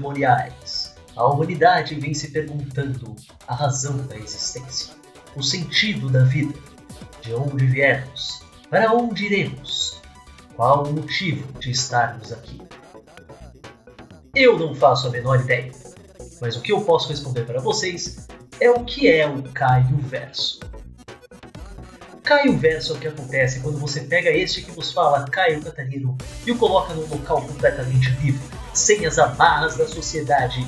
primordiais. A humanidade vem se perguntando a razão da existência, o sentido da vida, de onde viemos, para onde iremos, qual o motivo de estarmos aqui. Eu não faço a menor ideia, mas o que eu posso responder para vocês é o que é o Caio Verso. Caio Verso é o que acontece quando você pega este que vos fala, Caio Catarino, e o coloca num local completamente livre, sem as amarras da sociedade,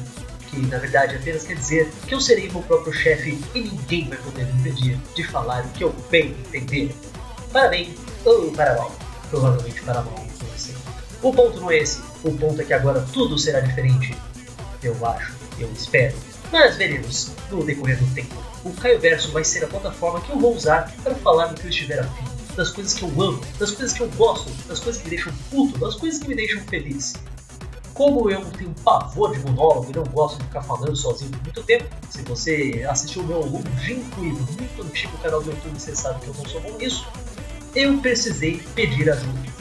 que na verdade apenas quer dizer que eu serei meu próprio chefe e ninguém vai poder me impedir de falar o que eu bem entender. Para bem ou para mal. Provavelmente para mal, não sei. O ponto não é esse. O ponto é que agora tudo será diferente. Eu acho, eu espero. Mas veremos no decorrer do tempo. O Caio Verso vai ser a plataforma que eu vou usar para falar do que eu estiver afim. Das coisas que eu amo, das coisas que eu gosto, das coisas que me deixam puto, das coisas que me deixam feliz. Como eu tenho pavor de monólogo e não gosto de ficar falando sozinho por muito tempo, se você assistiu o meu longínquo e muito antigo canal do YouTube, você sabe que eu não sou bom nisso, eu precisei pedir ajuda.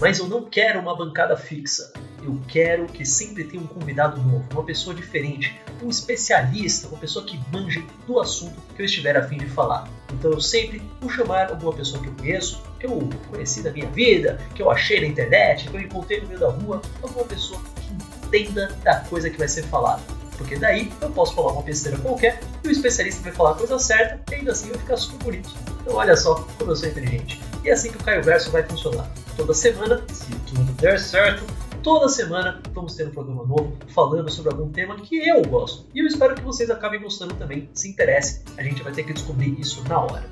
Mas eu não quero uma bancada fixa. Eu quero que sempre tenha um convidado novo, uma pessoa diferente, um especialista, uma pessoa que manje do assunto que eu estiver a fim de falar. Então eu sempre vou chamar alguma pessoa que eu conheço, que eu conheci da minha vida, que eu achei na internet, que eu encontrei no meio da rua, alguma pessoa que entenda da coisa que vai ser falada. Porque daí eu posso falar uma besteira qualquer e o especialista vai falar a coisa certa e ainda assim vai ficar super bonito. Então olha só como eu sou inteligente. E é assim que o Caio Verso vai funcionar. Toda semana, se tudo der certo, toda semana vamos ter um programa novo falando sobre algum tema que eu gosto. E eu espero que vocês acabem gostando também, se interessem. A gente vai ter que descobrir isso na hora.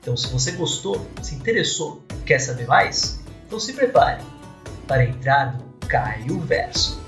Então, se você gostou, se interessou, quer saber mais, então se prepare para entrar no Caio Verso.